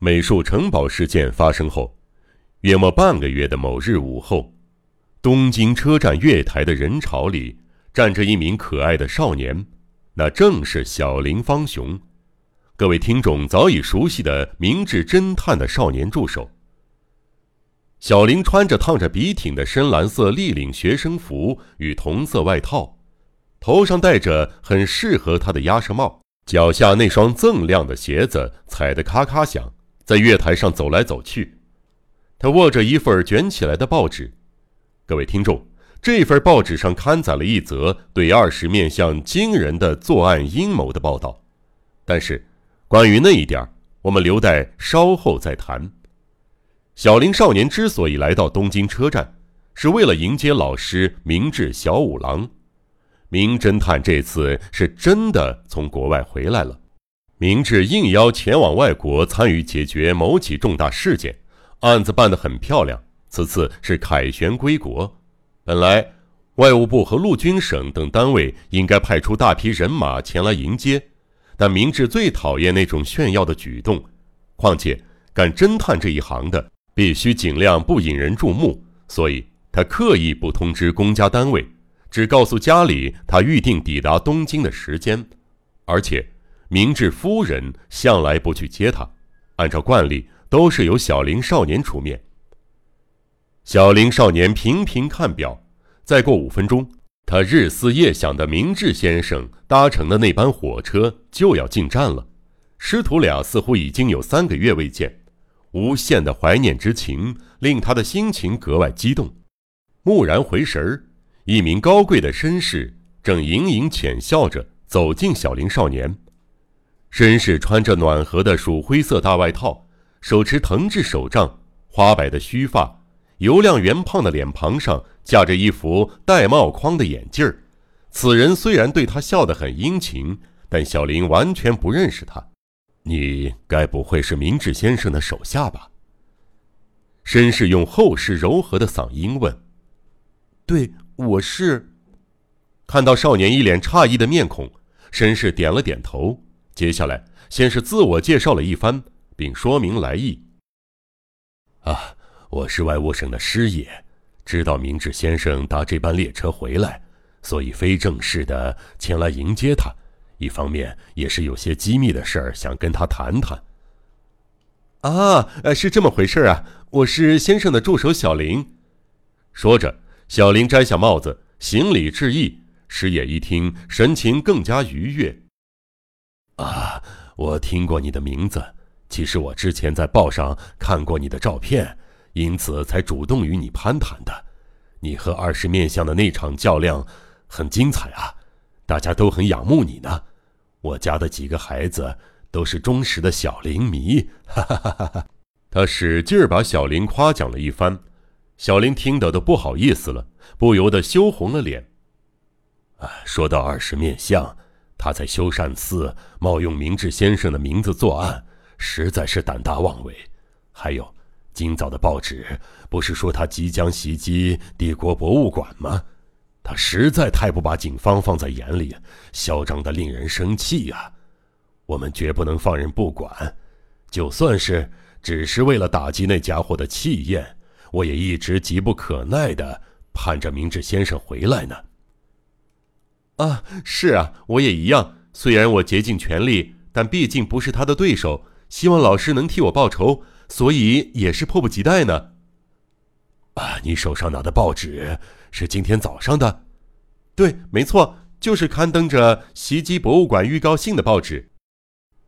美术城堡事件发生后，约莫半个月的某日午后，东京车站月台的人潮里站着一名可爱的少年，那正是小林芳雄，各位听众早已熟悉的明智侦探的少年助手。小林穿着烫着笔挺的深蓝色立领学生服与同色外套，头上戴着很适合他的鸭舌帽，脚下那双锃亮的鞋子踩得咔咔响，在月台上走来走去。他握着一份卷起来的报纸，各位听众，这份报纸上刊载了一则对二十面相惊人的作案阴谋的报道，但是关于那一点，我们留待稍后再谈。小林少年之所以来到东京车站，是为了迎接老师明智小五郎。名侦探这次是真的从国外回来了。明智应邀前往外国参与解决某起重大事件，案子办得很漂亮。此次是凯旋归国，本来外务部和陆军省等单位应该派出大批人马前来迎接，但明智最讨厌那种炫耀的举动，况且干侦探这一行的。必须尽量不引人注目，所以他刻意不通知公家单位，只告诉家里他预定抵达东京的时间，而且明智夫人向来不去接他，按照惯例都是由小林少年出面。小林少年频频看表，再过五分钟，他日思夜想的明智先生搭乘的那班火车就要进站了，师徒俩似乎已经有三个月未见。无限的怀念之情令他的心情格外激动。蓦然回神儿，一名高贵的绅士正盈盈浅笑着走进小林少年。绅士穿着暖和的鼠灰色大外套，手持藤制手杖，花白的须发，油亮圆胖的脸庞上架着一副戴帽框的眼镜儿。此人虽然对他笑得很殷勤，但小林完全不认识他。你该不会是明智先生的手下吧？绅士用厚实柔和的嗓音问：“对，我是。”看到少年一脸诧异的面孔，绅士点了点头。接下来，先是自我介绍了一番，并说明来意：“啊，我是外务省的师爷，知道明智先生搭这班列车回来，所以非正式的前来迎接他。”一方面也是有些机密的事儿想跟他谈谈。啊，是这么回事啊！我是先生的助手小林。说着，小林摘下帽子，行礼致意。师爷一听，神情更加愉悦。我听过你的名字，其实我之前在报上看过你的照片，因此才主动与你攀谈的。你和二十面相的那场较量很精彩啊！大家都很仰慕你呢，我家的几个孩子都是忠实的小林迷，哈哈哈哈！他使劲儿把小林夸奖了一番，小林听得都不好意思了，不由得羞红了脸。啊，说到二十面相，他在修善寺冒用明智先生的名字作案，实在是胆大妄为。还有，今早的报纸不是说他即将袭击帝国博物馆吗？他实在太不把警方放在眼里，嚣张的令人生气呀！我们绝不能放任不管，就算是只是为了打击那家伙的气焰，我也一直急不可耐的盼着明智先生回来呢。啊，是啊，我也一样。虽然我竭尽全力，但毕竟不是他的对手。希望老师能替我报仇，所以也是迫不及待呢。啊，你手上拿的报纸？是今天早上的，对，没错，就是刊登着袭击博物馆预告信的报纸。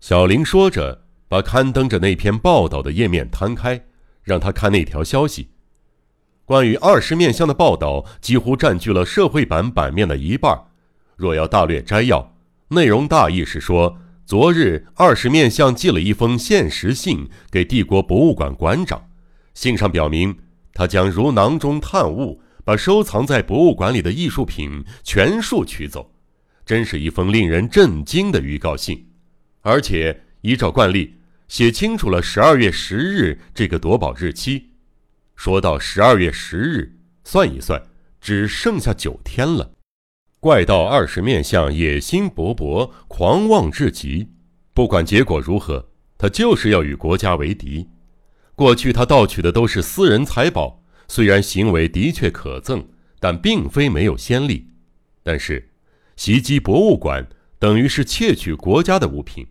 小林说着，把刊登着那篇报道的页面摊开，让他看那条消息。关于二十面相的报道几乎占据了社会版版面的一半。若要大略摘要，内容大意是说，昨日二十面相寄了一封限时信给帝国博物馆馆长，信上表明他将如囊中探物。把收藏在博物馆里的艺术品全数取走，真是一封令人震惊的预告信，而且依照惯例写清楚了十二月十日这个夺宝日期。说到十二月十日，算一算，只剩下九天了。怪盗二十面相野心勃勃，狂妄至极。不管结果如何，他就是要与国家为敌。过去他盗取的都是私人财宝，虽然行为的确可憎，但并非没有先例。但是，袭击博物馆等于是窃取国家的物品。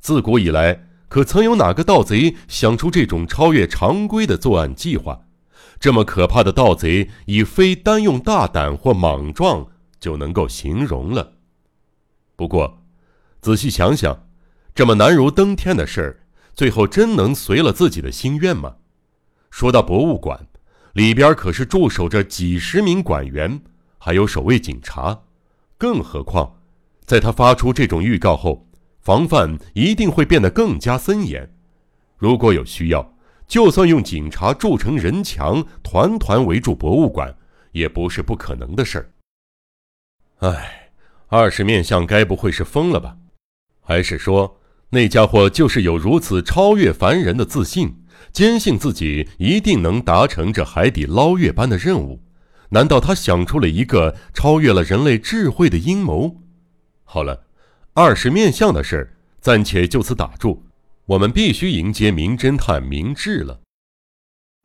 自古以来，可曾有哪个盗贼想出这种超越常规的作案计划？这么可怕的盗贼，已非单用大胆或莽撞就能够形容了。不过，仔细想想，这么难如登天的事儿，最后真能随了自己的心愿吗？说到博物馆，里边可是驻守着几十名馆员，还有守卫警察。更何况，在他发出这种预告后，防范一定会变得更加森严。如果有需要，就算用警察筑成人墙，团团围住博物馆，也不是不可能的事儿。唉，二十面相该不会是疯了吧？还是说那家伙就是有如此超越凡人的自信，坚信自己一定能达成这海底捞月般的任务？难道他想出了一个超越了人类智慧的阴谋？好了，二十面相的事儿暂且就此打住。我们必须迎接名侦探明智了。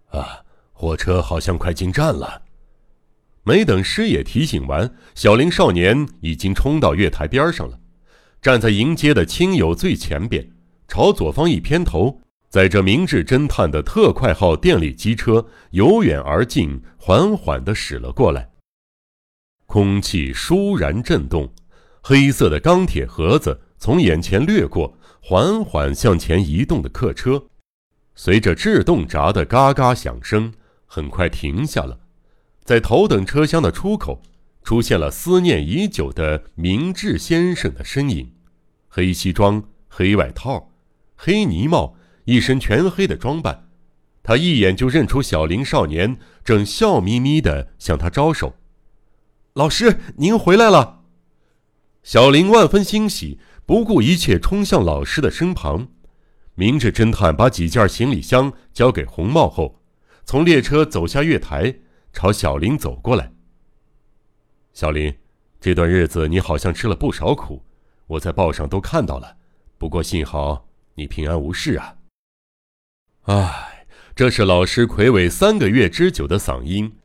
啊，火车好像快进站了。没等师爷提醒完，小林少年已经冲到月台边上了，站在迎接的亲友最前边，朝左方一偏头，在这明智侦探的特快号电力机车由远而近，缓缓地驶了过来。空气倏然震动，黑色的钢铁盒子从眼前掠过。缓缓向前移动的客车，随着制动闸的嘎嘎响声，很快停下了。在头等车厢的出口，出现了思念已久的明智先生的身影。黑西装、黑外套、黑呢帽，一身全黑的装扮。他一眼就认出小林少年，正笑眯眯地向他招手：“老师，您回来了。”小林万分欣喜。不顾一切冲向老师的身旁，明智侦探把几件行李箱交给红帽后，从列车走下月台，朝小林走过来。小林，这段日子你好像吃了不少苦，我在报上都看到了。不过幸好你平安无事啊。唉，这是老师魁伟三个月之久的嗓音。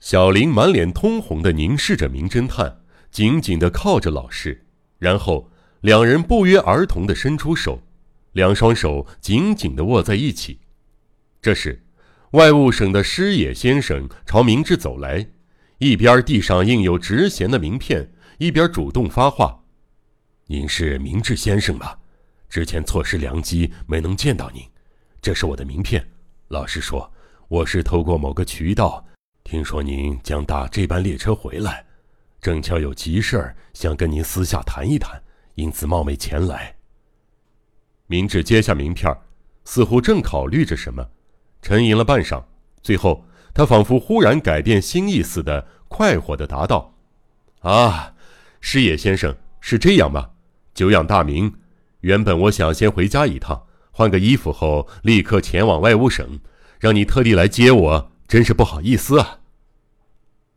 小林满脸通红的凝视着名侦探，紧紧的靠着老师，然后。两人不约而同的伸出手，两双手紧紧的握在一起。这时，外务省的师野先生朝明智走来，一边递上印有职衔的名片，一边主动发话：“您是明智先生吧？之前错失良机没能见到您，这是我的名片。老实说，我是透过某个渠道听说您将搭这班列车回来，正巧有急事儿想跟您私下谈一谈。”因此冒昧前来。明智接下名片，似乎正考虑着什么，沉吟了半晌，最后他仿佛忽然改变心意似的，快活的答道：“啊，师野先生是这样吗？久仰大名。原本我想先回家一趟，换个衣服后立刻前往外务省，让你特地来接我，真是不好意思啊。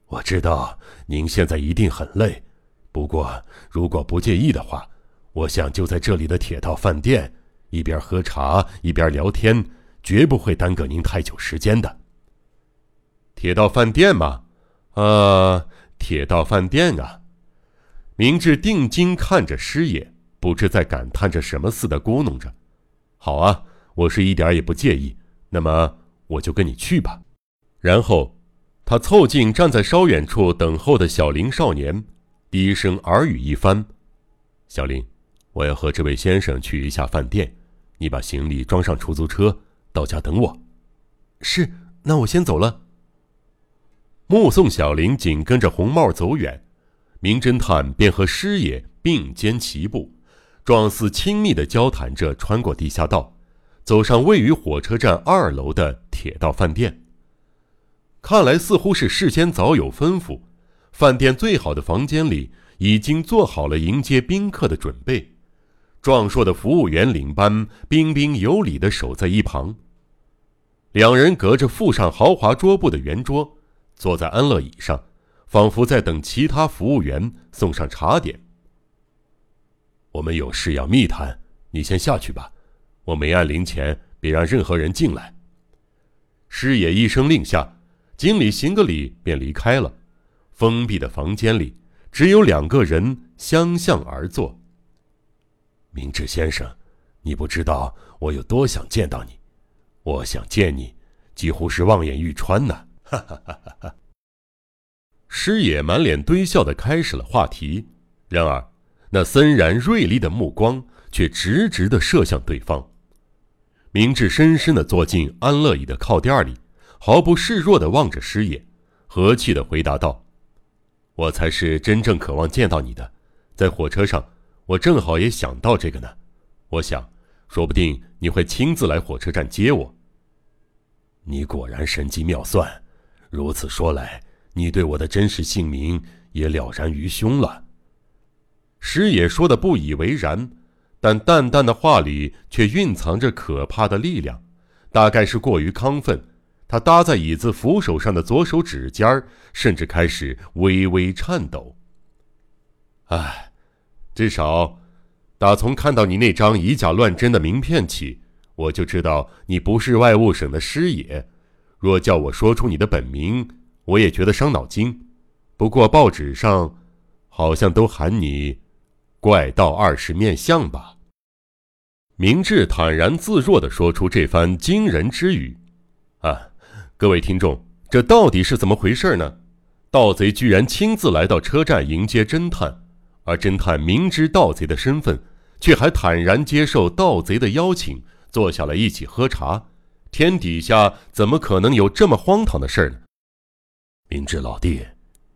我知道您现在一定很累。”不过，如果不介意的话，我想就在这里的铁道饭店，一边喝茶一边聊天，绝不会耽搁您太久时间的。铁道饭店吗？啊，铁道饭店啊！明智定睛看着师爷，不知在感叹着什么似的咕哝着：“好啊，我是一点也不介意。那么我就跟你去吧。”然后，他凑近站在稍远处等候的小林少年。低声耳语一番，小林，我要和这位先生去一下饭店，你把行李装上出租车，到家等我。是，那我先走了。目送小林紧跟着红帽走远，名侦探便和师爷并肩齐步，状似亲密的交谈着，穿过地下道，走上位于火车站二楼的铁道饭店。看来似乎是事先早有吩咐。饭店最好的房间里已经做好了迎接宾客的准备，壮硕的服务员领班彬彬有礼地守在一旁。两人隔着附上豪华桌布的圆桌，坐在安乐椅上，仿佛在等其他服务员送上茶点。我们有事要密谈，你先下去吧，我没按铃前，别让任何人进来。师爷一声令下，经理行个礼便离开了。封闭的房间里，只有两个人相向而坐。明智先生，你不知道我有多想见到你，我想见你，几乎是望眼欲穿呐！哈哈哈哈哈。师爷满脸堆笑的开始了话题，然而那森然锐利的目光却直直的射向对方。明智深深的坐进安乐椅的靠垫里，毫不示弱的望着师爷，和气的回答道。我才是真正渴望见到你的，在火车上，我正好也想到这个呢。我想，说不定你会亲自来火车站接我。你果然神机妙算，如此说来，你对我的真实姓名也了然于胸了。师爷说的不以为然，但淡淡的话里却蕴藏着可怕的力量，大概是过于亢奋。他搭在椅子扶手上的左手指尖，甚至开始微微颤抖。唉，至少，打从看到你那张以假乱真的名片起，我就知道你不是外务省的师爷。若叫我说出你的本名，我也觉得伤脑筋。不过报纸上，好像都喊你“怪盗二十面相”吧？明智坦然自若地说出这番惊人之语，啊！各位听众，这到底是怎么回事呢？盗贼居然亲自来到车站迎接侦探，而侦探明知盗贼的身份，却还坦然接受盗贼的邀请，坐下来一起喝茶。天底下怎么可能有这么荒唐的事呢？明智老弟，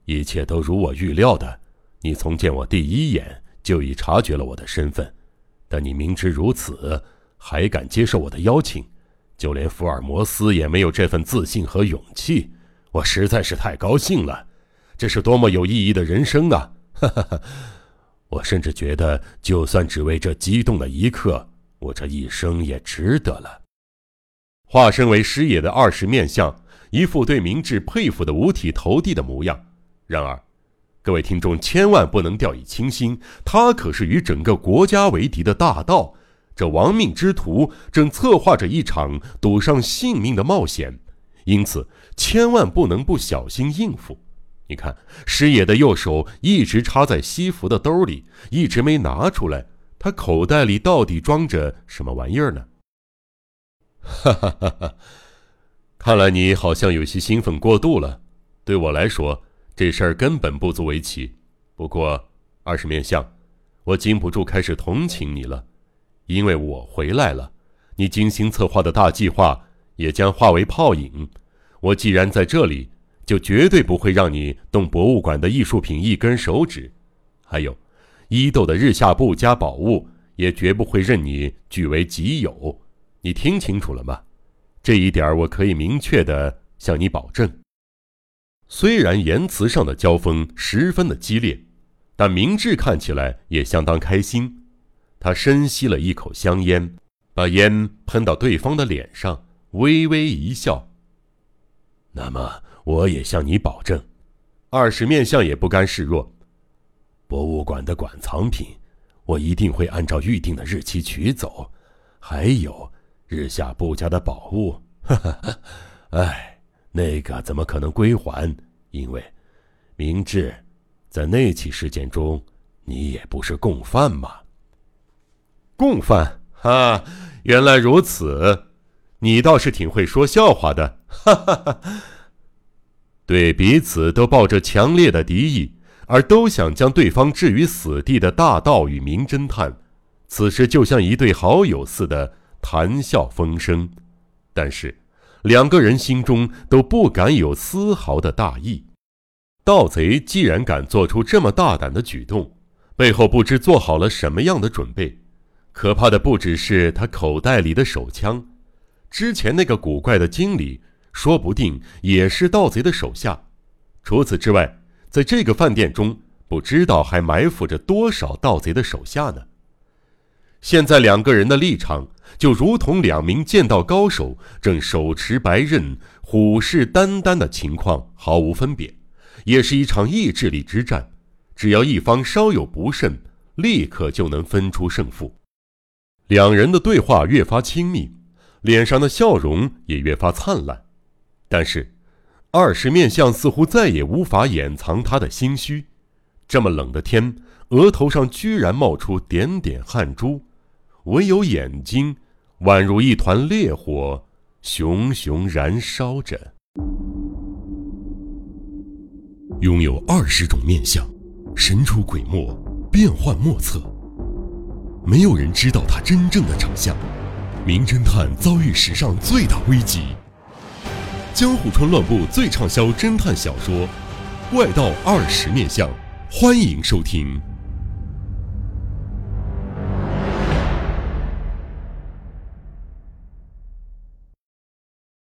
一切都如我预料的，你从见我第一眼就已察觉了我的身份，但你明知如此，还敢接受我的邀请。就连福尔摩斯也没有这份自信和勇气，我实在是太高兴了，这是多么有意义的人生啊！哈哈哈，我甚至觉得，就算只为这激动的一刻，我这一生也值得了。化身为师爷的二十面相，一副对明智佩服的五体投地的模样。然而，各位听众千万不能掉以轻心，他可是与整个国家为敌的大盗。这亡命之徒正策划着一场赌上性命的冒险，因此千万不能不小心应付。你看，师爷的右手一直插在西服的兜里，一直没拿出来。他口袋里到底装着什么玩意儿呢？哈哈哈哈！看来你好像有些兴奋过度了。对我来说，这事儿根本不足为奇。不过，二十面相，我禁不住开始同情你了。因为我回来了，你精心策划的大计划也将化为泡影。我既然在这里，就绝对不会让你动博物馆的艺术品一根手指。还有，伊豆的日下部家宝物也绝不会任你据为己有。你听清楚了吗？这一点我可以明确的向你保证。虽然言辞上的交锋十分的激烈，但明智看起来也相当开心。他深吸了一口香烟，把烟喷到对方的脸上，微微一笑。那么，我也向你保证，二十面相也不甘示弱。博物馆的馆藏品，我一定会按照预定的日期取走。还有日下部家的宝物，哈哈，哎，那个怎么可能归还？因为，明智，在那起事件中，你也不是共犯嘛。共犯哈，原来如此，你倒是挺会说笑话的，哈哈哈。对彼此都抱着强烈的敌意，而都想将对方置于死地的大盗与名侦探，此时就像一对好友似的谈笑风生。但是，两个人心中都不敢有丝毫的大意。盗贼既然敢做出这么大胆的举动，背后不知做好了什么样的准备。可怕的不只是他口袋里的手枪，之前那个古怪的经理说不定也是盗贼的手下。除此之外，在这个饭店中，不知道还埋伏着多少盗贼的手下呢。现在两个人的立场就如同两名剑道高手正手持白刃、虎视眈眈的情况毫无分别，也是一场意志力之战。只要一方稍有不慎，立刻就能分出胜负。两人的对话越发亲密，脸上的笑容也越发灿烂。但是，二十面相似乎再也无法掩藏他的心虚。这么冷的天，额头上居然冒出点点汗珠，唯有眼睛宛如一团烈火，熊熊燃烧着。拥有二十种面相，神出鬼没，变幻莫测。没有人知道他真正的长相。名侦探遭遇史上最大危机。江户川乱步最畅销侦探小说《怪盗二十面相》，欢迎收听。